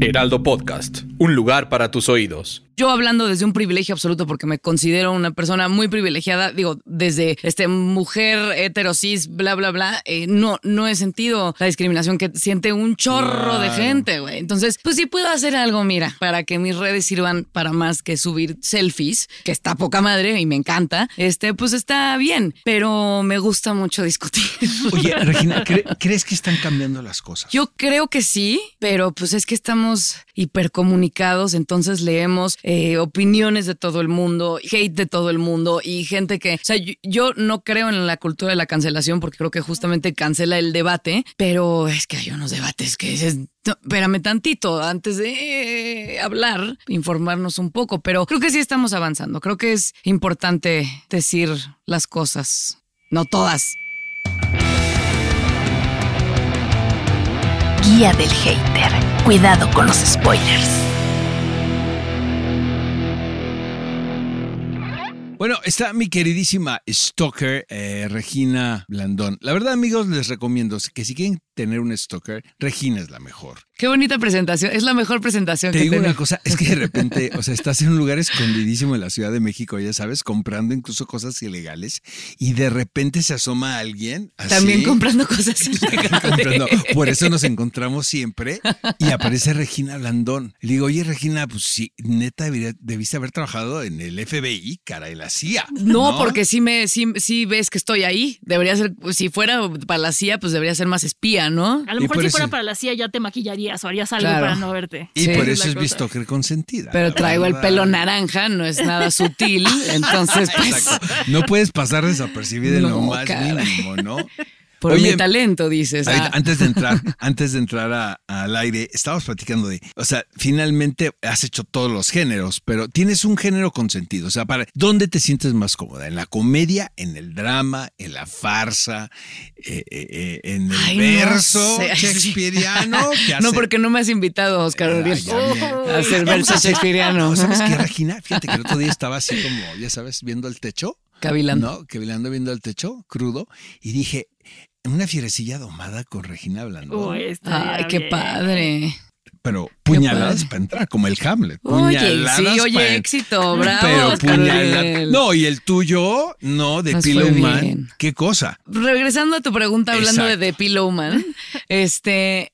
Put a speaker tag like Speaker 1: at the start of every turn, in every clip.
Speaker 1: Heraldo Podcast, un lugar para tus oídos.
Speaker 2: Yo hablando desde un privilegio absoluto porque me considero una persona muy privilegiada, digo, desde este mujer heterosis, bla, bla, bla, eh, no, no he sentido la discriminación que siente un chorro de gente, güey. Entonces, pues sí puedo hacer algo, mira, para que mis redes sirvan para más que subir selfies, que está poca madre y me encanta, este, pues está bien, pero me gusta mucho discutir.
Speaker 3: Oye, Regina, ¿cre- ¿crees que están cambiando las cosas?
Speaker 2: Yo creo que sí, pero pues es que estamos hipercomunicados, entonces leemos eh, opiniones de todo el mundo, hate de todo el mundo y gente que, o sea, yo, no creo en la cultura de la cancelación porque creo que justamente cancela el debate, pero es que hay unos debates que dices, no, espérame tantito antes de eh, hablar, informarnos un poco, pero creo que sí estamos avanzando, creo que es importante decir las cosas, no todas.
Speaker 4: Guía del hater. Cuidado con los spoilers.
Speaker 3: Bueno, está mi queridísima stalker, eh, Regina Blandón. La verdad, amigos, les recomiendo que si quieren tener un stalker, Regina es la mejor.
Speaker 2: Qué bonita presentación, es la mejor presentación
Speaker 3: Te
Speaker 2: que
Speaker 3: digo una
Speaker 2: tenemos.
Speaker 3: cosa, es que de repente, o sea, estás en un lugar escondidísimo en la Ciudad de México, ya sabes, comprando incluso cosas ilegales y de repente se asoma alguien. Así,
Speaker 2: También comprando cosas
Speaker 3: comprando.
Speaker 2: ilegales.
Speaker 3: Por eso nos encontramos siempre y aparece Regina Blandón. Le digo, oye, Regina, pues sí, neta debiste haber trabajado en el FBI, cara, en la CIA.
Speaker 2: No, porque sí me, sí, sí ves que estoy ahí. Debería ser, si fuera para la CIA, pues debería ser más espía, ¿no?
Speaker 5: A lo mejor si
Speaker 3: eso-
Speaker 5: fuera para la CIA ya te maquillarías o harías algo
Speaker 2: Claro.
Speaker 5: para no verte.
Speaker 3: Y
Speaker 2: Sí.
Speaker 3: por eso es mi stalker consentida.
Speaker 2: Pero traigo el pelo naranja, no es nada sutil. Entonces, pues.
Speaker 3: No puedes pasar desapercibida en lo más
Speaker 2: caray.
Speaker 3: mínimo, ¿no?
Speaker 2: Por
Speaker 3: Oye,
Speaker 2: mi talento, dices.
Speaker 3: Ahorita,
Speaker 2: ah.
Speaker 3: antes de entrar, antes de entrar a- al aire, estábamos platicando de, o sea, finalmente has hecho todos los géneros, pero tienes un género consentido. O sea, para ¿dónde te sientes más cómoda? ¿En la comedia, en el drama, en la farsa, eh, eh, eh, en el
Speaker 2: Ay, no
Speaker 3: verso
Speaker 2: sé.
Speaker 3: shakespeariano? ¿Qué
Speaker 2: No, porque no me has invitado, Oscar
Speaker 3: Ah,
Speaker 2: Uriel, a hacer verso shakespeariano.
Speaker 3: No, ¿Sabes qué, Regina? Fíjate que el otro día estaba así como, ya sabes, viendo el techo.
Speaker 2: Cavilando.
Speaker 3: ¿no? Cavilando viendo el techo, crudo, y dije, una fierecilla domada con Regina Blandón.
Speaker 5: Uy,
Speaker 2: Ay, qué
Speaker 5: bien.
Speaker 2: padre.
Speaker 3: pero puñaladas para entrar, como el Hamlet.
Speaker 2: Oye,
Speaker 3: Puñaladas
Speaker 2: sí, oye, éxito, bravo.
Speaker 3: Pero puñaladas. No, y el tuyo, no, de
Speaker 2: Nos
Speaker 3: Pillow Man.
Speaker 2: bien.
Speaker 3: ¿Qué cosa?
Speaker 2: Regresando a tu pregunta, hablando
Speaker 3: Exacto.
Speaker 2: de The Pillow Man, este,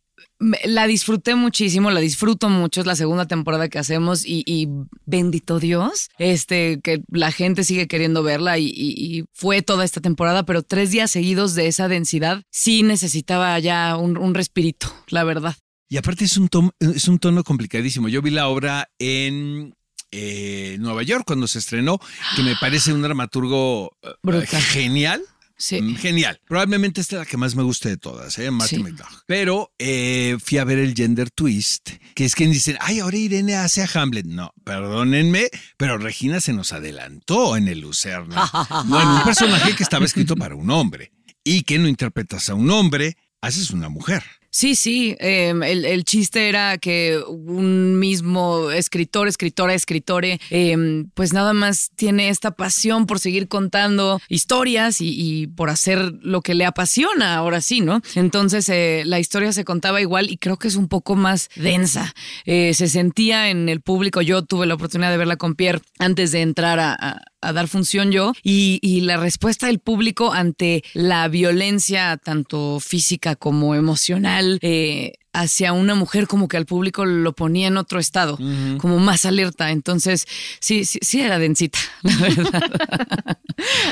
Speaker 2: la disfruté muchísimo, la disfruto mucho, es la segunda temporada que hacemos y, y bendito Dios, este, que la gente sigue queriendo verla y, y- y fue toda esta temporada, pero tres días seguidos de esa densidad sí necesitaba ya un, un respirito, la verdad.
Speaker 3: Y aparte es un, tono, es un tono complicadísimo. Yo vi la obra en eh, Nueva York cuando se estrenó, que me parece un dramaturgo eh,
Speaker 2: Brutal.
Speaker 3: genial.
Speaker 2: Sí.
Speaker 3: Mm, Genial. Probablemente esta es la que más me guste de todas, ¿eh? Martin
Speaker 2: Sí.
Speaker 3: Pero eh, fui a ver el gender twist, que es que dicen, ay, ahora Irene hace a Hamlet. No, perdónenme, pero Regina se nos adelantó en el Lucerna. no, en un personaje que estaba escrito para un hombre. Y que no interpretas a un hombre, haces una mujer.
Speaker 2: Sí, sí. eh, el, el chiste era que un mismo escritor, escritora, escritore, eh, pues nada más tiene esta pasión por seguir contando historias y, y por hacer lo que le apasiona, ahora sí, ¿no? Entonces eh, la historia se contaba igual y creo que es un poco más densa. Eh, se sentía en el público, yo tuve la oportunidad de verla con Pierre antes de entrar a- a a dar función yo. Y, y la respuesta del público ante la violencia tanto física como emocional eh, hacia una mujer como que al público lo ponía en otro estado, como más alerta. Entonces, sí, sí, sí era densita, la verdad.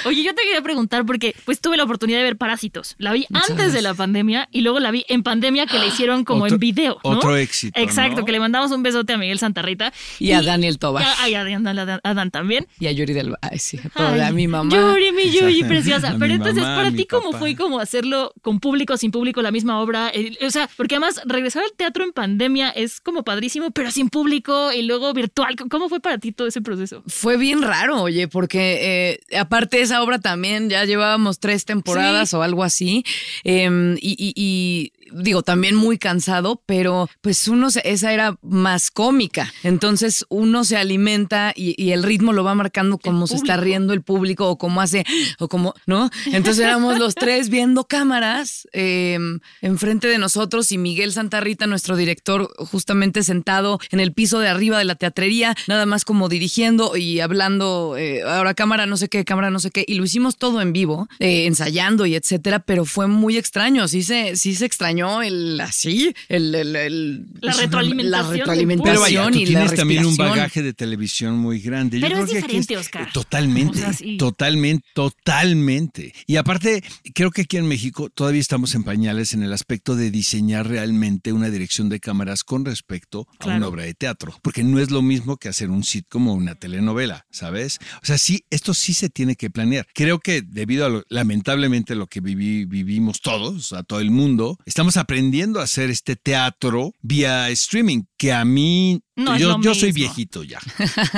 Speaker 5: Oye, yo te quería preguntar porque pues tuve la oportunidad de ver Parásitos. La vi
Speaker 2: Muchas
Speaker 5: antes de la pandemia y luego la vi en pandemia que la hicieron como
Speaker 3: Otro-
Speaker 5: en video. ¿no?
Speaker 3: otro éxito,
Speaker 5: Exacto,
Speaker 3: ¿no?
Speaker 5: que le mandamos un besote a Miguel Santarrita.
Speaker 2: Y a Daniel Tobar.
Speaker 5: Y a, a Dan- a también.
Speaker 2: Y a Yuri del Ay, sí, a, toda-
Speaker 5: Ay,
Speaker 2: a mi mamá.
Speaker 5: Yuri, mi Yuri, preciosa.
Speaker 3: A
Speaker 5: Pero entonces,
Speaker 3: mamá,
Speaker 5: para ti, ¿cómo
Speaker 3: papá.
Speaker 5: fue como hacerlo con público, sin público, la misma obra? El- o sea, porque además regresar al teatro en pandemia es como padrísimo, pero sin público y luego virtual. ¿Cómo fue para ti todo ese proceso?
Speaker 2: Fue bien raro, oye, porque eh, aparte de esa obra también ya llevábamos tres temporadas
Speaker 5: Sí.
Speaker 2: o algo así. em, y, y- y, digo, también muy cansado, pero pues uno, se- esa era más cómica. Entonces uno se alimenta y, y el ritmo lo va marcando como se está riendo el público o como hace, o como, ¿no? Entonces éramos los tres viendo cámaras em, enfrente de nosotros y Miguel Santarrita, nuestro director, justamente sentado en el piso de arriba de la teatrería, nada más como dirigiendo y hablando, eh, ahora cámara no sé qué, cámara no sé qué, y lo hicimos todo en vivo, eh, ensayando y etcétera, pero fue muy extraño, sí se, sí se extrañó el así, el, el- el-
Speaker 5: La retroalimentación
Speaker 2: la retroalimentación
Speaker 3: Pero vaya, tú
Speaker 2: y la
Speaker 3: tienes también un bagaje de televisión muy grande. Yo
Speaker 5: Pero
Speaker 3: creo
Speaker 5: es
Speaker 3: que aquí
Speaker 5: diferente, Oscar.
Speaker 3: Totalmente,
Speaker 5: O sea, sí.
Speaker 3: totalmente, totalmente. Y aparte, creo que aquí en México todavía estamos en pañales en el aspecto de diseñar realmente una dirección de cámaras con respecto a una obra de teatro. Porque no es lo mismo que hacer un sitcom o una telenovela, ¿sabes? O sea, sí, esto sí se tiene que planear. Creo que debido a lo, lamentablemente lo que viví- vivimos todos, a todo el mundo, estamos aprendiendo a hacer este teatro vía streaming, que a mí
Speaker 5: No
Speaker 3: yo, soy viejito ya.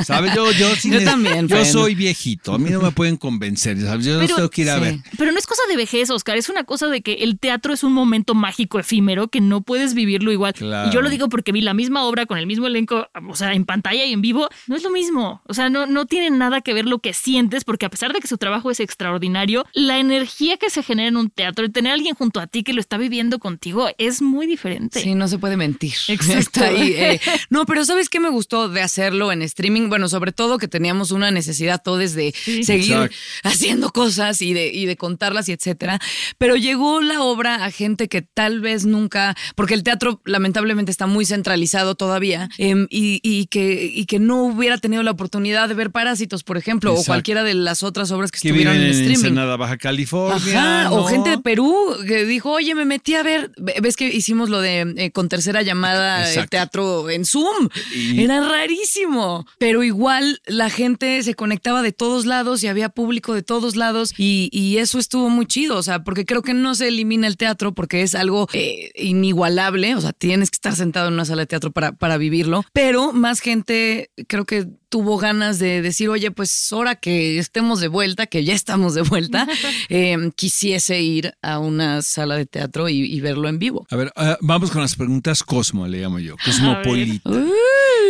Speaker 3: ¿Sabes? Yo, yo, sí
Speaker 2: Yo también,
Speaker 3: Yo soy viejito. A mí no me pueden convencer. ¿sabes? Yo los
Speaker 5: Pero-
Speaker 3: tengo que ir a
Speaker 2: sí.
Speaker 3: ver.
Speaker 5: Pero no es cosa de vejez, Oscar, es una cosa de que el teatro es un momento mágico, efímero, que no puedes vivirlo igual.
Speaker 3: Claro.
Speaker 5: Y yo lo digo porque vi la misma obra con el mismo elenco, o sea, en pantalla y en vivo, no es lo mismo. O sea, no, no tiene nada que ver lo que sientes, porque a pesar de que su trabajo es extraordinario, la energía que se genera en un teatro, el tener a alguien junto a ti que lo está viviendo contigo, es muy diferente.
Speaker 2: Sí, no se puede mentir.
Speaker 5: Exacto.
Speaker 2: Está ahí, eh. No, pero ¿sabes qué me gustó de hacerlo en streaming? Bueno, sobre todo que teníamos una necesidad todos de seguir
Speaker 3: Exacto.
Speaker 2: haciendo cosas y de, y de contarlas y etcétera. Pero llegó la obra a gente que tal vez nunca, porque el teatro lamentablemente está muy centralizado todavía em, y, y que, y que no hubiera tenido la oportunidad de ver Parásitos, por ejemplo,
Speaker 3: Exacto.
Speaker 2: o cualquiera de las otras obras que,
Speaker 3: Que
Speaker 2: estuvieron en
Speaker 3: en
Speaker 2: streaming.
Speaker 3: Ensenada, Baja California.
Speaker 2: Ajá, o gente de Perú que dijo, oye, me metí a ver, ve- ves que hicimos lo de eh, con tercera llamada eh, teatro en Zoom. Era rarísimo, pero igual la gente se conectaba de todos lados y había público de todos lados y, y eso estuvo muy chido, o sea, porque creo que no se elimina el teatro porque es algo eh, inigualable, o sea, tienes que estar sentado en una sala de teatro para, para vivirlo, pero más gente creo que tuvo ganas de decir, oye, pues ahora que estemos de vuelta, que ya estamos de vuelta, eh, quisiese ir a una sala de teatro y, y verlo en vivo.
Speaker 3: A ver, ah, vamos con las preguntas Cosmo, le llamo yo. Cosmopolita.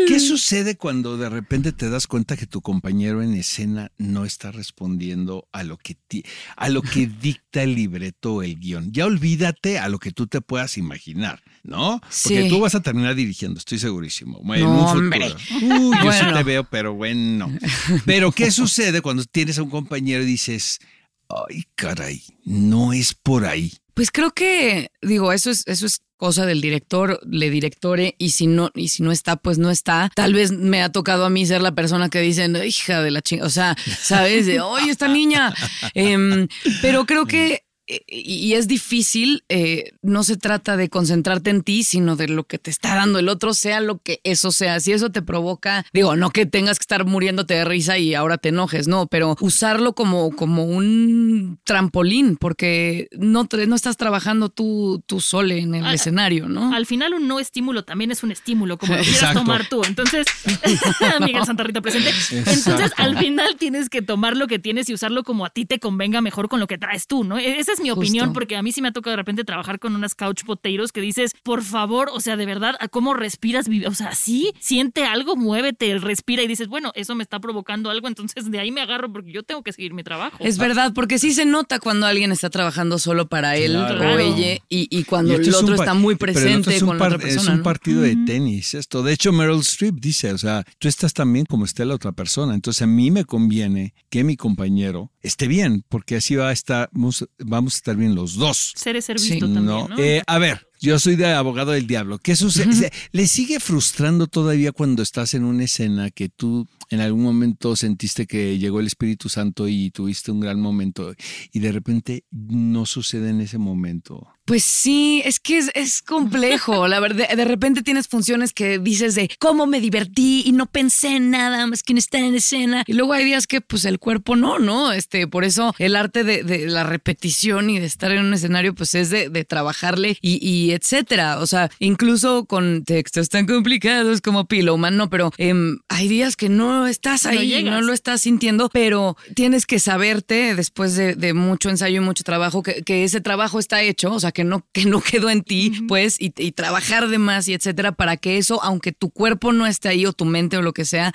Speaker 3: ¿Qué sucede cuando de repente te das cuenta que tu compañero en escena no está respondiendo a lo que, ti- a lo que dicta el libreto o el guion? Ya olvídate a lo que tú te puedas imaginar, ¿no? Porque
Speaker 2: Sí.
Speaker 3: tú vas a terminar dirigiendo, estoy segurísimo.
Speaker 2: No, hombre.
Speaker 3: Uy, yo sí te veo, pero bueno. Pero ¿qué sucede cuando tienes a un compañero y dices, ay, caray, no es por ahí?
Speaker 2: Pues creo que, digo, eso es, eso es cosa del director, le directore, y si no, y si no está, pues no está. Tal vez me ha tocado a mí ser la persona que dicen, hija de la chingada, o sea, ¿sabes? De, oye, esta niña. Em, pero creo que y y es difícil, eh, no se trata de concentrarte en ti, sino de lo que te está dando el otro, sea lo que eso sea. Si eso te provoca, digo, no que tengas que estar muriéndote de risa y ahora te enojes, no, pero usarlo como, como un trampolín, porque no, te- no estás trabajando tú, tú sole en el
Speaker 5: Al-
Speaker 2: escenario, ¿no?
Speaker 5: Al final un no estímulo también es un estímulo, como lo quieras
Speaker 3: Exacto.
Speaker 5: tomar tú. Entonces, Miguel Santarrita presente. Entonces,
Speaker 3: Exacto.
Speaker 5: al final tienes que tomar lo que tienes y usarlo como a ti te convenga mejor con lo que traes tú, ¿no? E-, Esa es mi
Speaker 2: Justo.
Speaker 5: opinión, porque a mí sí me ha tocado de repente trabajar con unas couch potatoes que dices, por favor, o sea, de verdad, ¿a ¿cómo respiras? O sea, sí, siente algo, muévete, respira y dices, bueno, eso me está provocando algo, entonces de ahí me agarro porque yo tengo que seguir mi trabajo.
Speaker 2: Es verdad, porque sí se nota cuando alguien está trabajando solo para él
Speaker 3: Claro.
Speaker 2: o ella y, y cuando
Speaker 3: Y
Speaker 2: el
Speaker 3: es un
Speaker 2: otro
Speaker 3: pa-
Speaker 2: está muy presente
Speaker 3: es un
Speaker 2: con la otra persona.
Speaker 3: Es un
Speaker 2: ¿no?
Speaker 3: partido de tenis esto. De hecho, Meryl Streep dice, o sea, tú estás también como esté la otra persona. Entonces a mí me conviene que mi compañero esté bien, porque así va a estar, vamos, vamos a estar bien los dos.
Speaker 5: Ser es ser
Speaker 2: Sí.
Speaker 5: visto también,
Speaker 3: No,
Speaker 5: ¿no?
Speaker 3: Eh, a ver, Yo soy de abogado del diablo. ¿Qué sucede? ¿Le sigue frustrando todavía cuando estás en una escena que tú en algún momento sentiste que llegó el Espíritu Santo y tuviste un gran momento y de repente no sucede en ese momento?
Speaker 2: Pues sí, es que es, es complejo. La verdad, de repente tienes funciones que dices de cómo me divertí y no pensé en nada más que en estar en escena. Y luego hay días que, pues, el cuerpo no, ¿no? Este, por eso el arte de, de la repetición y de estar en un escenario, pues, es de, de trabajarle y, y etcétera. O sea, incluso con textos tan complicados como Pillowman, no, pero em, hay días que no estás
Speaker 5: No
Speaker 2: ahí,
Speaker 5: llegas.
Speaker 2: no lo estás sintiendo, pero tienes que saberte después de, de mucho ensayo y mucho trabajo que, que ese trabajo está hecho, o sea, que no, que no quedó en ti, pues, y, y trabajar de más y etcétera, para que eso, aunque tu cuerpo no esté ahí o tu mente o lo que sea,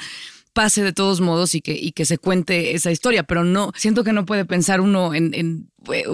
Speaker 2: pase de todos modos y que, y que se cuente esa historia, pero no, siento que no puede pensar uno en, en,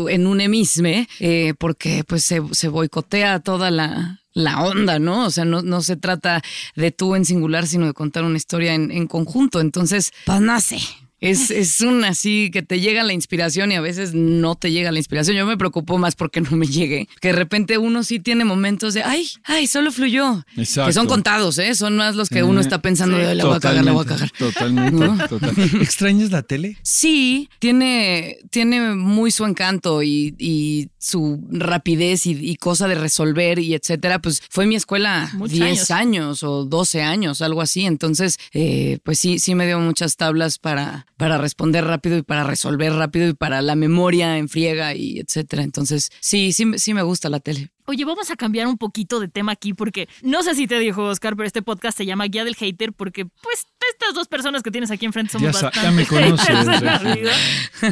Speaker 2: en un emisme, eh, porque pues se, se boicotea toda la, la onda, ¿no? O sea, no, no se trata de tú en singular, sino de contar una historia en, en conjunto. Entonces, pues sé. Es, es un así que te llega la inspiración y a veces no te llega la inspiración. Yo me preocupo más porque no me llegue. Que de repente uno sí tiene momentos de, ay, ay, solo fluyó.
Speaker 3: Exacto.
Speaker 2: Que son contados, ¿eh? Son más los que uno está pensando de, la voy a cagar, la voy a cagar.
Speaker 3: Totalmente,
Speaker 2: ¿No?
Speaker 3: totalmente. ¿Extrañas la tele?
Speaker 2: Sí, tiene, tiene muy su encanto y, y su rapidez y, y cosa de resolver y etcétera. Pues fue mi escuela
Speaker 5: Muchos
Speaker 2: 10 años. o 12 años, algo así. Entonces, eh, pues sí, sí me dio muchas tablas para, para responder rápido y para resolver rápido y para la memoria en friega y etcétera. Entonces, sí, sí, sí me gusta la tele.
Speaker 5: Oye, vamos a cambiar un poquito de tema aquí porque no sé si te dijo Oscar, pero este podcast se llama Guía del Hater porque pues estas dos personas que tienes aquí enfrente somos
Speaker 3: Ya sa- ya
Speaker 5: bastante
Speaker 3: me conoces.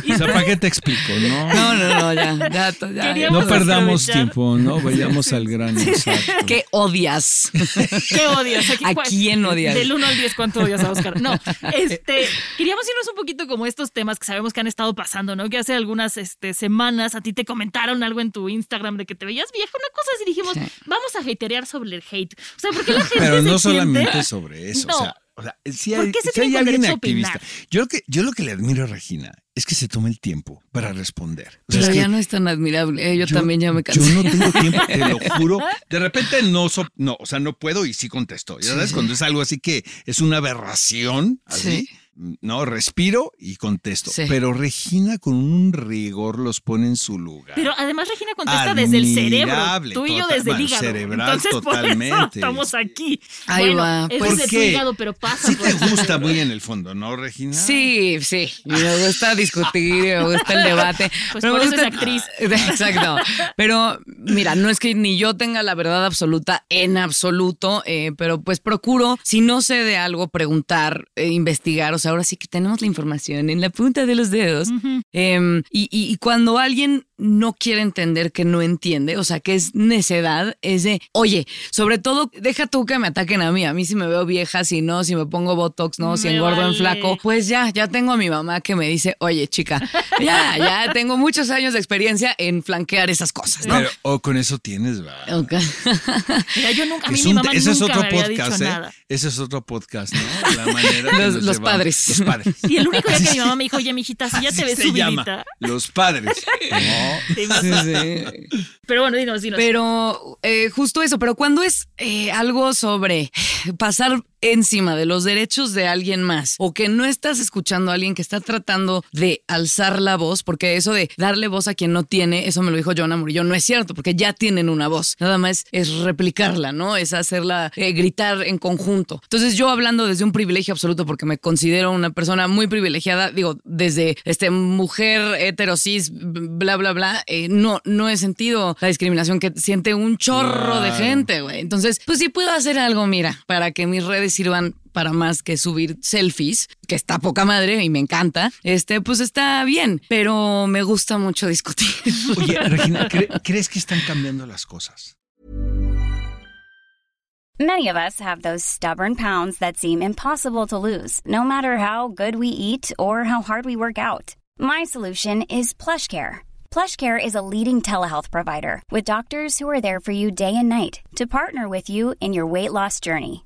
Speaker 3: O sea, ¿para qué te explico, no?
Speaker 2: No, no, no, ya, ya, ya,
Speaker 3: No perdamos
Speaker 5: aprovechar.
Speaker 3: tiempo, ¿no? Vayamos al grano. exacto.
Speaker 2: ¿Qué odias?
Speaker 5: ¿Qué odias? Aquí,
Speaker 2: ¿A
Speaker 5: cuál-
Speaker 2: quién odias?
Speaker 5: Del 1 al 10, ¿cuánto odias a Oscar? No, este, queríamos irnos un poquito como estos temas que sabemos que han estado pasando, ¿no? Que hace algunas este, semanas a ti te comentaron algo en tu Instagram de que te veías vieja, una cosa así, dijimos, vamos a haterear sobre el hate. O sea, ¿por qué la gente
Speaker 3: Pero
Speaker 5: se
Speaker 3: no
Speaker 5: siente-
Speaker 3: solamente sobre eso.
Speaker 5: No.
Speaker 3: O sea, o sea, si
Speaker 5: ¿Por
Speaker 3: hay,
Speaker 5: qué se
Speaker 3: si hay alguien activista. Yo lo, que, yo lo que le admiro a Regina es que se toma el tiempo para responder. O sea,
Speaker 2: Pero
Speaker 3: es que
Speaker 2: ya no es tan admirable. eh, Yo, también ya me cansé.
Speaker 3: Yo no tengo tiempo, te lo juro. De repente no, so- no, o sea, no puedo y sí contesto. Ya sabes, cuando es algo así que es una aberración, así, no, respiro y contesto.
Speaker 2: Sí.
Speaker 3: Pero Regina con un rigor los pone en su lugar.
Speaker 5: Pero además Regina contesta desde el cerebro, tú y yo desde el hígado.
Speaker 3: cerebral
Speaker 5: Entonces por eso
Speaker 3: totalmente.
Speaker 5: estamos aquí.
Speaker 2: Ahí
Speaker 5: bueno,
Speaker 2: va,
Speaker 5: es
Speaker 2: pues.
Speaker 5: desde
Speaker 3: ¿Por
Speaker 5: tu hígado, pero pasa
Speaker 3: Sí
Speaker 5: por
Speaker 3: te gusta muy en el fondo, ¿no, Regina?
Speaker 2: Sí, sí. Me gusta discutir, me gusta el debate.
Speaker 5: Pues
Speaker 2: Pero
Speaker 5: por
Speaker 2: me
Speaker 5: eso es actriz.
Speaker 2: Exacto. Pero mira, no es que ni yo tenga la verdad absoluta en absoluto, eh, pero pues procuro, si no sé de algo, preguntar, eh, investigar. O ahora sí que tenemos la información en la punta de los dedos. Em, y, y- y cuando alguien no quiere entender que no entiende, o sea, que es necedad, es de, oye, sobre todo, deja tú que me ataquen a mí, a mí si me veo vieja, si no, si me pongo botox, no, si
Speaker 5: Me
Speaker 2: engordo en
Speaker 5: vale.
Speaker 2: flaco, pues ya, ya tengo a mi mamá que me dice, oye, chica, ya, ya tengo muchos años de experiencia en flanquear esas cosas, ¿no?
Speaker 3: Pero, o con eso tienes, va.
Speaker 2: Ok.
Speaker 5: Mira, yo nunca, a mí
Speaker 3: Es
Speaker 5: mi
Speaker 3: un-
Speaker 5: mamá
Speaker 3: ese es
Speaker 5: nunca
Speaker 3: otro
Speaker 5: me había
Speaker 3: podcast,
Speaker 5: dicho
Speaker 3: ¿eh?
Speaker 5: nada.
Speaker 3: Ese es otro podcast, ¿no? La manera que
Speaker 2: Los- padres.
Speaker 3: Los padres.
Speaker 5: Y el único día que mi mamá me dijo, oye, mijita, si ya
Speaker 3: Así
Speaker 5: te ves
Speaker 3: se llama.
Speaker 5: subidita.
Speaker 3: Los padres. No.
Speaker 2: Sí, sí.
Speaker 5: Pero bueno, dinos, dinos.
Speaker 2: Pero eh, justo eso, pero cuando es eh, algo sobre pasar encima de los derechos de alguien más o que no estás escuchando a alguien que está tratando de alzar la voz, porque eso de darle voz a quien no tiene, eso me lo dijo Jonah Murillo, no es cierto, porque ya tienen una voz, nada más es replicarla, ¿no? Es hacerla eh, gritar en conjunto. Entonces yo hablando desde un privilegio absoluto, porque me considero una persona muy privilegiada, digo, desde este mujer heterosis, bla, bla, bla, eh, no, no he sentido la discriminación que siente un chorro de gente, güey. Entonces, pues sí puedo hacer algo, mira, para que mis redes sirvan para más que subir selfies, que está poca madre y me encanta, este, pues está bien, pero me gusta mucho discutir.
Speaker 3: Oye, Regina, ¿cre- ¿crees que están cambiando las cosas?
Speaker 6: Many of us have those stubborn pounds that seem impossible to lose, no matter how good we eat or how hard we work out. My solution is PlushCare. PlushCare is a leading telehealth provider with doctors who are there for you day and night to partner with you in your weight loss journey.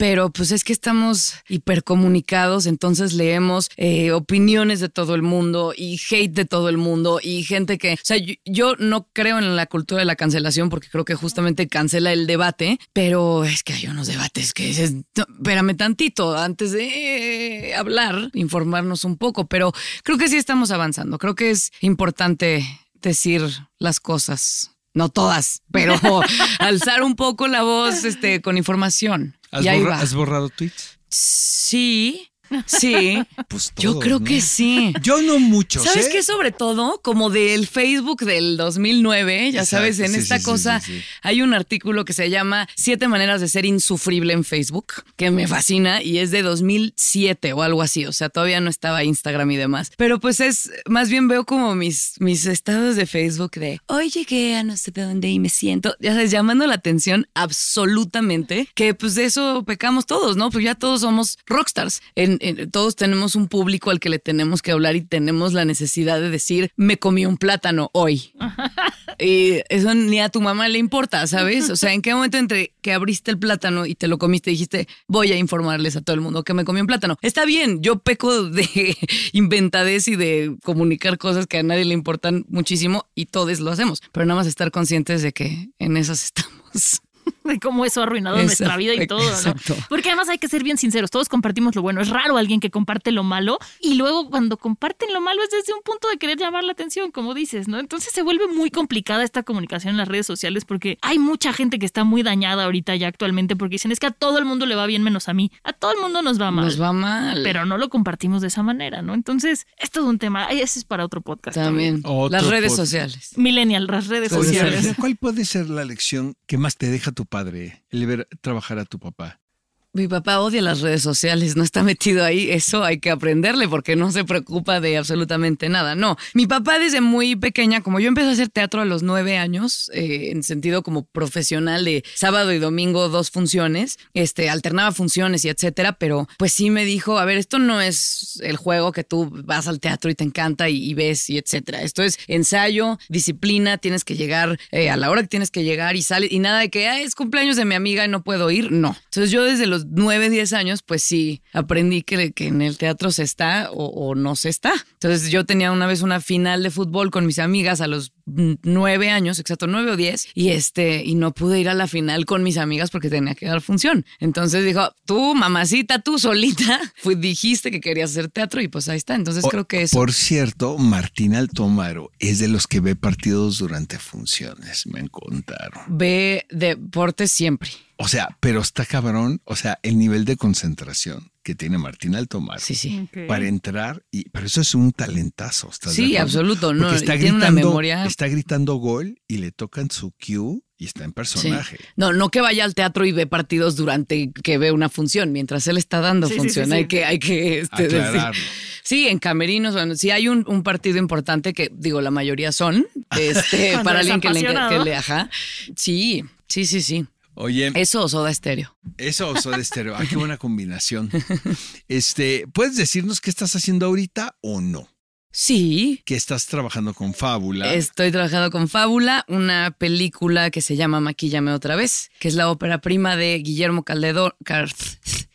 Speaker 2: Pero pues es que estamos hipercomunicados, entonces leemos eh, opiniones de todo el mundo y hate de todo el mundo y gente que, o sea, yo, no creo en la cultura de la cancelación porque creo que justamente cancela el debate, pero es que hay unos debates que dices, no, espérame tantito antes de eh, hablar, informarnos un poco, pero creo que sí estamos avanzando, creo que es importante decir las cosas. No todas, pero alzar un poco la voz este, con información.
Speaker 3: ¿Has,
Speaker 2: Y ahí
Speaker 3: borra-
Speaker 2: va.
Speaker 3: has borrado tweets?
Speaker 2: Sí, sí.
Speaker 3: Pues
Speaker 2: Yo creo
Speaker 3: ¿no?
Speaker 2: que sí.
Speaker 3: Yo no mucho.
Speaker 2: ¿Sabes
Speaker 3: ¿eh?
Speaker 2: qué? Sobre todo, como del Facebook del 2009, ya
Speaker 3: Exacto,
Speaker 2: sabes, en
Speaker 3: sí,
Speaker 2: esta
Speaker 3: sí,
Speaker 2: cosa
Speaker 3: sí.
Speaker 2: hay un artículo que se llama Siete maneras de ser insufrible en Facebook, que me fascina y es de 2007 o algo así, o sea, todavía no estaba Instagram y demás. Pero pues es, más bien veo como mis, mis estados de Facebook de, hoy llegué a no sé de dónde y me siento, ya sabes, llamando la atención absolutamente, que pues de eso pecamos todos, ¿no? Pues ya todos somos rockstars, En- en- todos tenemos un público al que le tenemos que hablar y tenemos la necesidad de decir, me comí un plátano hoy. Y eso ni a tu mamá le importa, ¿sabes? O sea, ¿en qué momento entre que abriste el plátano y te lo comiste dijiste, voy a informarles a todo el mundo que me comí un plátano? Está bien, yo peco de inventadez y de comunicar cosas que a nadie le importan muchísimo y todos lo hacemos, pero nada más estar conscientes de que en esas estamos.
Speaker 5: de cómo eso ha arruinado
Speaker 2: Exacto,
Speaker 5: nuestra vida y todo, ¿no?
Speaker 2: exacto.
Speaker 5: Porque además hay que ser bien sinceros, todos compartimos lo bueno, es raro alguien que comparte lo malo y luego cuando comparten lo malo es desde un punto de querer llamar la atención, como dices, ¿no? Entonces se vuelve muy complicada esta comunicación en las redes sociales porque hay mucha gente que está muy dañada ahorita ya actualmente porque dicen es que a todo el mundo le va bien menos a mí, a todo el mundo nos va mal.
Speaker 2: Nos va mal.
Speaker 5: Pero no lo compartimos de esa manera, ¿no? Entonces, es todo un tema. Ay, Ese es para otro podcast.
Speaker 2: También.
Speaker 3: Otro
Speaker 2: Las redes
Speaker 3: podcast.
Speaker 2: sociales.
Speaker 5: Millennial, las redes sociales.
Speaker 3: ¿cuál puede ser la lección que más te deja tu padre? El ver trabajar a tu papá.
Speaker 2: Mi papá odia las redes sociales, no está metido ahí. Eso hay que aprenderle porque no se preocupa de absolutamente nada. No, mi papá desde muy pequeña, como yo empecé a hacer teatro a los nueve años, eh, en sentido como profesional de sábado y domingo dos funciones, este, alternaba funciones y etcétera, pero pues sí me dijo, a ver, esto no es el juego que tú vas al teatro y te encanta y, ves y etcétera. Esto es ensayo, disciplina, tienes que llegar eh, a la hora que tienes que llegar y sale y nada de que "Ay, es cumpleaños de mi amiga y no puedo ir. No. Entonces yo desde los 9, 10 años, pues sí, aprendí que, que en el teatro se está o, o no se está. Entonces yo tenía una vez una final de fútbol con mis amigas a los nueve años, exacto, nueve o diez, y este, y no pude ir a la final con mis amigas porque tenía que dar función. Entonces dijo, tú, mamacita, tú solita, dijiste que querías hacer teatro y pues ahí está. Entonces
Speaker 3: O-
Speaker 2: creo que eso.
Speaker 3: Por cierto, Martín Altomaro es de los que ve partidos durante funciones, me contaron.
Speaker 2: Ve deportes siempre.
Speaker 3: O sea, pero está cabrón, o sea, el nivel de concentración que tiene Martín Altomaro
Speaker 2: Sí, sí.
Speaker 3: Para entrar y pero eso es un talentazo, ¿estás de
Speaker 2: Sí, absoluto, no,
Speaker 3: Porque está
Speaker 2: y tiene una
Speaker 3: gritando,
Speaker 2: memoria-
Speaker 3: está gritando gol y le tocan su cue y está en
Speaker 2: Sí.
Speaker 3: personaje.
Speaker 2: No, no que vaya al teatro y ve partidos durante que ve una función, mientras él está dando
Speaker 5: Sí,
Speaker 2: función.
Speaker 5: sí, sí.
Speaker 2: Hay que, hay que este, decir. Sí, en camerinos, bueno, si hay un, un partido importante que, digo, la mayoría son, este, para alguien que le, que le, ajá. Sí, sí, sí, sí.
Speaker 3: Oye,
Speaker 2: Eso o soda estéreo.
Speaker 3: eso o de estéreo, ah, qué buena combinación. Este, ¿puedes decirnos qué estás haciendo ahorita o no?
Speaker 2: Sí,
Speaker 3: Que estás trabajando con Fábula.
Speaker 2: Estoy trabajando con Fábula, una película que se llama Maquíllame otra vez, que es la ópera prima de Guillermo Calderón,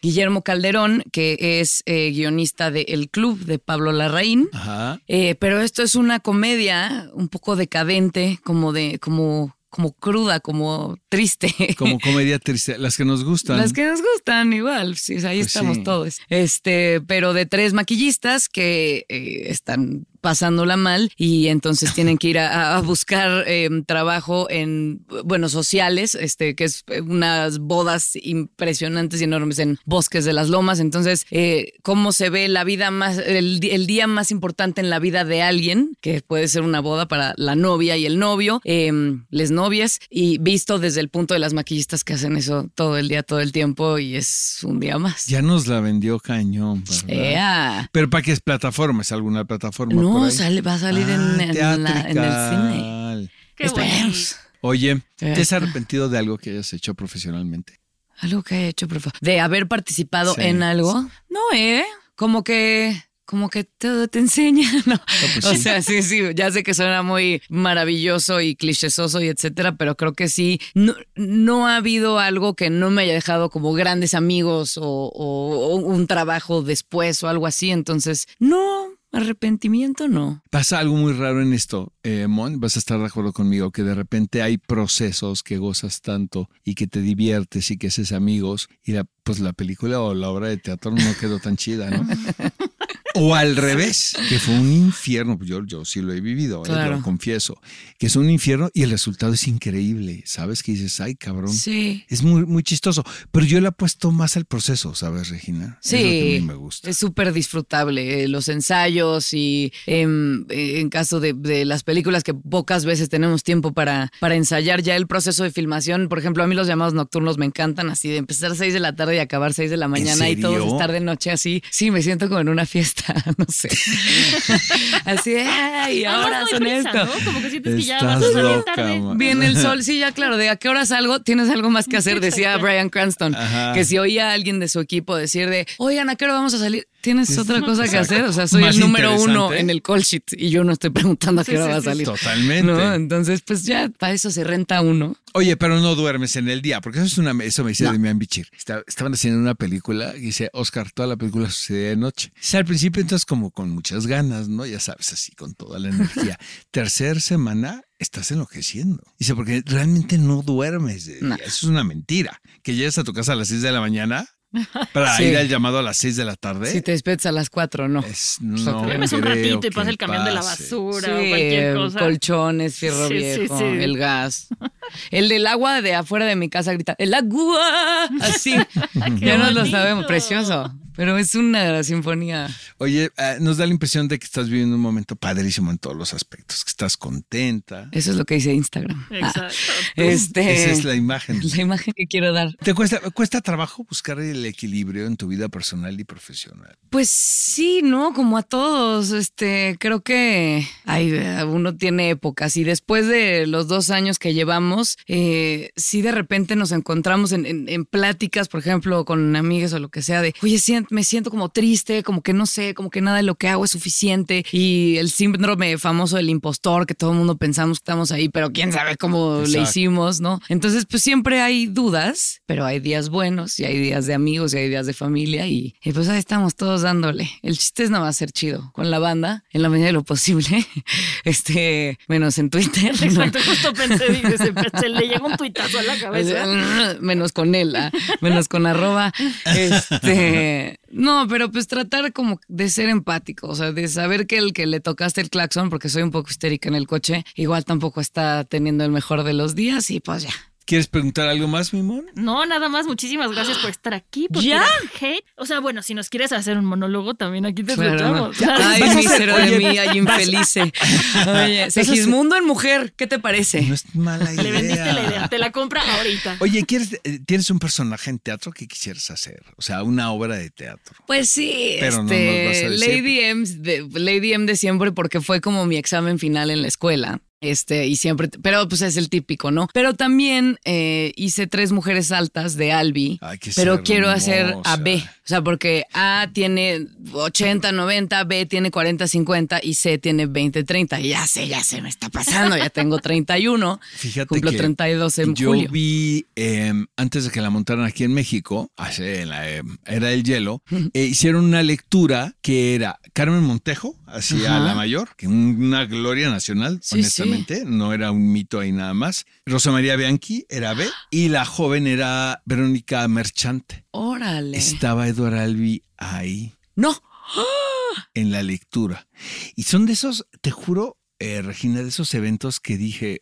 Speaker 2: Guillermo Calderón, que es eh, guionista de El Club de Pablo Larraín.
Speaker 3: Ajá.
Speaker 2: Eh, pero esto es una comedia un poco decadente, como de, como, como cruda, como triste.
Speaker 3: Como comedia triste, las que nos gustan.
Speaker 2: Las que nos gustan, igual, sí, ahí
Speaker 3: Pues
Speaker 2: estamos
Speaker 3: sí.
Speaker 2: todos. Este, pero de tres maquillistas que eh, están pasándola mal y entonces tienen que ir a, a buscar eh, trabajo en, bueno, sociales, este, que es eh, unas bodas impresionantes y enormes en bosques de las lomas. Entonces, eh, cómo se ve la vida más, el, el día más importante en la vida de alguien, que puede ser una boda para la novia y el novio, eh, les novias, y visto desde el punto de las maquillistas que hacen eso todo el día, todo el tiempo, y es un día más.
Speaker 3: Ya nos la vendió cañón, ¿verdad? ¿Pero para qué es plataforma? ¿Es alguna plataforma? por
Speaker 2: No,
Speaker 3: ahí?
Speaker 2: sale, va a salir en,
Speaker 3: Ah,
Speaker 2: en la- en el cine.
Speaker 5: Qué
Speaker 2: Esperemos.
Speaker 3: Oye, ¿te has arrepentido de algo que hayas hecho profesionalmente?
Speaker 2: Algo que he hecho, por favor. De haber participado
Speaker 3: Sí,
Speaker 2: en algo. No, ¿eh? Como que. Como que todo te enseña, ¿no?
Speaker 3: pues
Speaker 2: o
Speaker 3: sí.
Speaker 2: sea, sí, sí, ya sé que suena muy maravilloso y clichésoso y etcétera, pero creo que sí, no, no ha habido algo que no me haya dejado como grandes amigos o, o- o un trabajo después o algo así, entonces, no, arrepentimiento no.
Speaker 3: Pasa algo muy raro en esto, eh, Mon, vas a estar de acuerdo conmigo, que de repente hay procesos que gozas tanto y que te diviertes y que haces amigos y la, pues la película o la obra de teatro no quedó tan chida, ¿no? O al revés, que fue un infierno, yo, yo sí lo he vivido, eh,
Speaker 2: Claro.
Speaker 3: lo confieso, que es un infierno y el resultado es increíble, ¿sabes? Que dices, ay cabrón,
Speaker 2: Sí.
Speaker 3: es muy, muy chistoso, pero yo le apuesto más al proceso, ¿sabes, Regina? Es lo que a
Speaker 2: Sí,
Speaker 3: mí me gusta.
Speaker 2: es súper disfrutable. eh, Los ensayos y em, eh, en caso de, de las películas que pocas veces tenemos tiempo para, para ensayar ya el proceso de filmación. Por ejemplo, a mí los llamados nocturnos me encantan, así de empezar a 6 de la tarde y acabar 6 de la mañana y todos estar de noche así. Sí, me siento como en una fiesta, no sé. así de, ay, ahora son
Speaker 5: prisa,
Speaker 2: esto.
Speaker 5: ¿no? Como que sientes que ya vas a salir
Speaker 3: loca,
Speaker 5: tarde.
Speaker 3: ma.
Speaker 2: Viene el sol, sí, ya claro, de a qué hora salgo, tienes algo más que hacer, decía Brian Cranston,
Speaker 3: Ajá.
Speaker 2: que si oía a alguien de su equipo decir de, oigan, ¿a qué hora vamos a salir? ¿Tienes
Speaker 3: Sí,
Speaker 2: otra cosa que hacer? O sea, soy el número uno en el call sheet y yo no estoy preguntando a qué
Speaker 5: Sí,
Speaker 2: hora
Speaker 5: sí,
Speaker 2: va a salir.
Speaker 3: Totalmente.
Speaker 2: ¿No? Entonces, pues ya para eso se renta uno.
Speaker 3: Oye, pero no duermes en el día, porque eso es una, eso me decía de Demian Bichir. Estaban haciendo una película y dice, Oscar, toda la película sucede de noche. Dice, al principio entonces como con muchas ganas, ¿no? Ya sabes, así, con toda la energía. Tercer semana estás enloqueciendo. Dice, porque realmente no duermes. de
Speaker 2: No.
Speaker 3: Eso es una mentira. Que llegas a tu casa a las 6 de la mañana para
Speaker 2: Sí.
Speaker 3: ir al llamado a las 6 de la tarde.
Speaker 2: Si te despiertas a las cuatro, no.
Speaker 3: Es,
Speaker 2: O sea,
Speaker 3: no
Speaker 2: te
Speaker 5: Duermes un ratito y pasa el camión de la basura
Speaker 2: Sí,
Speaker 5: o cualquier cosa.
Speaker 2: colchones, fierro
Speaker 5: Sí,
Speaker 2: viejo,
Speaker 5: sí.
Speaker 2: el gas. El del agua de afuera de mi casa grita, el agua, así. ya no lo sabemos, precioso. Pero es una sinfonía.
Speaker 3: Oye, eh, nos da la impresión de que estás viviendo un momento padrísimo en todos los aspectos, que estás contenta.
Speaker 2: Eso es lo que dice Instagram. Ah,
Speaker 5: Exacto.
Speaker 2: este,
Speaker 3: Esa es la imagen.
Speaker 2: la imagen que quiero dar.
Speaker 3: ¿Te cuesta, cuesta trabajo buscar el equilibrio en tu vida personal y profesional?
Speaker 2: Pues sí, ¿no? Como a todos. Este, creo que ay, uno tiene épocas y después de los dos años que llevamos, eh, sí de repente nos encontramos en, en- en pláticas, por ejemplo, con amigas o lo que sea, de, oye, me siento como triste, como que no sé, como que nada de lo que hago es suficiente y el síndrome famoso del impostor, que todo el mundo pensamos que estamos ahí, pero quién sabe cómo le hicimos, ¿no? Entonces, pues siempre hay dudas, pero hay días buenos y hay días de amigos y hay días de familia y, y pues ahí estamos todos dándole. El chiste es no va a ser chido con la banda en la medida de lo posible, este, menos en Twitter. ¿no?
Speaker 5: Exacto, justo pensé, dije, se, se le llegó un tuitazo a la cabeza.
Speaker 2: menos con él, ah, menos con arroba. Este, no, pero pues tratar como de ser empático, o sea, de saber que el que le tocaste el claxon, porque soy un poco histérica en el coche, igual tampoco está teniendo el mejor de los días y pues ya.
Speaker 3: ¿Quieres preguntar algo más, Mimón?
Speaker 5: No, nada más, muchísimas gracias por estar aquí.
Speaker 2: ¿Ya?
Speaker 5: hate. O sea, bueno, si nos quieres hacer un monólogo, también aquí te
Speaker 2: Claro.
Speaker 5: escuchamos.
Speaker 2: Ay, mísero de mí, ay, infelice. Oye, Segismundo en mujer, ¿qué te parece?
Speaker 3: No es mala idea.
Speaker 5: Le vendiste la idea. Te la compra ahorita.
Speaker 3: Oye, ¿quieres, eh, ¿tienes un personaje en teatro que quisieras hacer? O sea, una obra de teatro.
Speaker 2: Pues sí,
Speaker 3: Pero no nos
Speaker 2: este,
Speaker 3: vas a decir.
Speaker 2: Lady, M de, Lady M de siempre porque fue como mi examen final en la escuela. Este, y siempre, pero pues es el típico, ¿no? Pero también eh, hice tres mujeres altas de Albi,
Speaker 3: Ay, que
Speaker 2: pero quiero hacer a. B. O sea, porque A tiene 80, 90, B tiene 40, 50 y C tiene 20, 30. Y ya sé, ya se me está pasando, ya tengo 31.
Speaker 3: Fíjate
Speaker 2: Cumplo
Speaker 3: que
Speaker 2: 32 en
Speaker 3: yo
Speaker 2: julio.
Speaker 3: vi eh, antes de que la montaran aquí en México, hace en la eh, era del hielo, eh, hicieron una lectura que era Carmen Montejo hacía
Speaker 2: Ajá.
Speaker 3: la mayor, que una gloria nacional,
Speaker 2: Sí,
Speaker 3: honestamente. No era un mito ahí nada más. Rosa María Bianchi era B y la joven era Verónica Merchante.
Speaker 2: Órale.
Speaker 3: Estaba Eduardo Albi ahí
Speaker 2: No.
Speaker 3: en la lectura. Y son de esos, te juro, eh, Regina, de esos eventos que dije,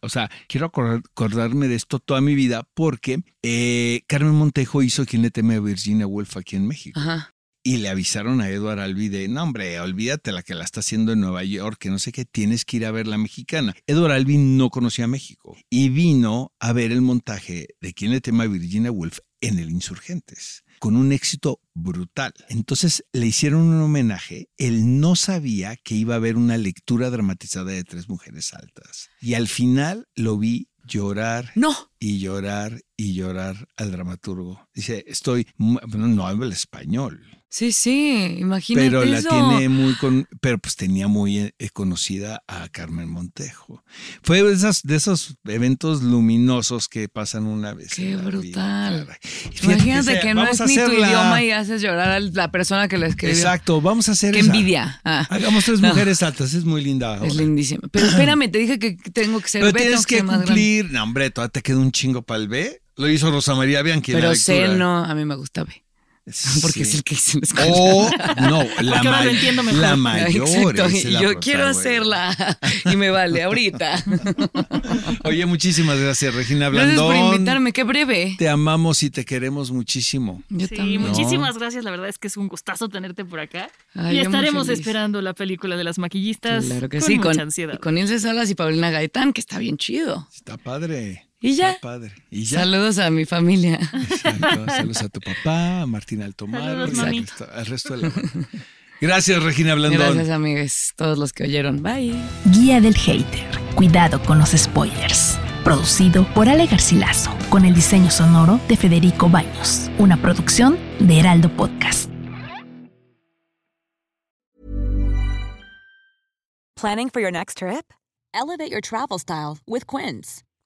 Speaker 3: o sea, quiero acordar- acordarme de esto toda mi vida porque eh, Carmen Montejo hizo Quien le teme a Virginia Woolf aquí en México.
Speaker 2: Ajá.
Speaker 3: Y le avisaron a Eduard Albi de, no hombre, olvídate la que la está haciendo en Nueva York, que no sé qué, tienes que ir a ver la mexicana. Eduard Albi no conocía México y vino a ver el montaje de Quien le tema Virginia Woolf en el Insurgentes, con un éxito brutal. Entonces le hicieron un homenaje, él no sabía que iba a haber una lectura dramatizada de tres mujeres altas. Y al final lo vi llorar
Speaker 2: No.
Speaker 3: y llorar y llorar al dramaturgo. Dice, estoy, no habla español,
Speaker 2: Sí, sí, imagínate
Speaker 3: pero la
Speaker 2: eso.
Speaker 3: tiene muy con, pero pues tenía muy eh, conocida a Carmen Montejo. Fue de esos, de esos eventos luminosos que pasan una vez.
Speaker 2: Qué
Speaker 3: vida,
Speaker 2: brutal. Imagínate
Speaker 3: sea,
Speaker 2: que no es ni tu
Speaker 3: la-
Speaker 2: idioma y haces llorar a la persona que la escribió.
Speaker 3: Exacto, vamos a hacer
Speaker 2: Qué
Speaker 3: esa.
Speaker 2: envidia. Ah.
Speaker 3: Hagamos tres
Speaker 2: No.
Speaker 3: mujeres altas, es muy linda.
Speaker 2: Es
Speaker 3: ahora.
Speaker 2: lindísimo. Pero espérame, te dije que tengo que ser
Speaker 3: Pero
Speaker 2: B,
Speaker 3: tienes que cumplir. No, hombre, todavía te queda un chingo para el B. Lo hizo Rosa María Bianchi.
Speaker 2: Pero C no, a mí me gusta B. Porque es el que hice en la escuela.
Speaker 3: O, no, la,
Speaker 5: ahora lo entiendo mejor.
Speaker 3: la mayor.
Speaker 2: Exacto,
Speaker 3: es la
Speaker 2: yo quiero hacerla y me vale ahorita.
Speaker 3: Oye, muchísimas gracias, Regina
Speaker 2: Gracias
Speaker 3: Blandón.
Speaker 2: por invitarme, qué breve.
Speaker 3: Te amamos y te queremos muchísimo.
Speaker 2: Yo
Speaker 5: Sí,
Speaker 2: también.
Speaker 5: muchísimas gracias. La verdad es que es un gustazo tenerte por acá.
Speaker 2: Ay,
Speaker 5: y estaremos esperando la película de las maquillistas.
Speaker 2: Claro que
Speaker 5: con
Speaker 2: sí,
Speaker 5: mucha
Speaker 2: con,
Speaker 5: ansiedad.
Speaker 2: con Ilse Salas y Paulina Gaitán, que está bien chido.
Speaker 3: Está padre.
Speaker 2: Y ya.
Speaker 3: Está padre. Y ya.
Speaker 2: Saludos a mi familia.
Speaker 3: Exacto. Saludos a tu papá, a Martín Altomar,
Speaker 5: Saludos,
Speaker 3: al resto, al resto de la. Gracias, Regina Blandón.
Speaker 2: Gracias, amigos, todos los que oyeron. Bye.
Speaker 4: Guía del Hater. Cuidado con los spoilers. Producido por Ale Garcilaso, con el diseño sonoro de Federico Baños. Una producción de Heraldo Podcast.
Speaker 7: Planning for your next trip? Elevate your travel style with Quince.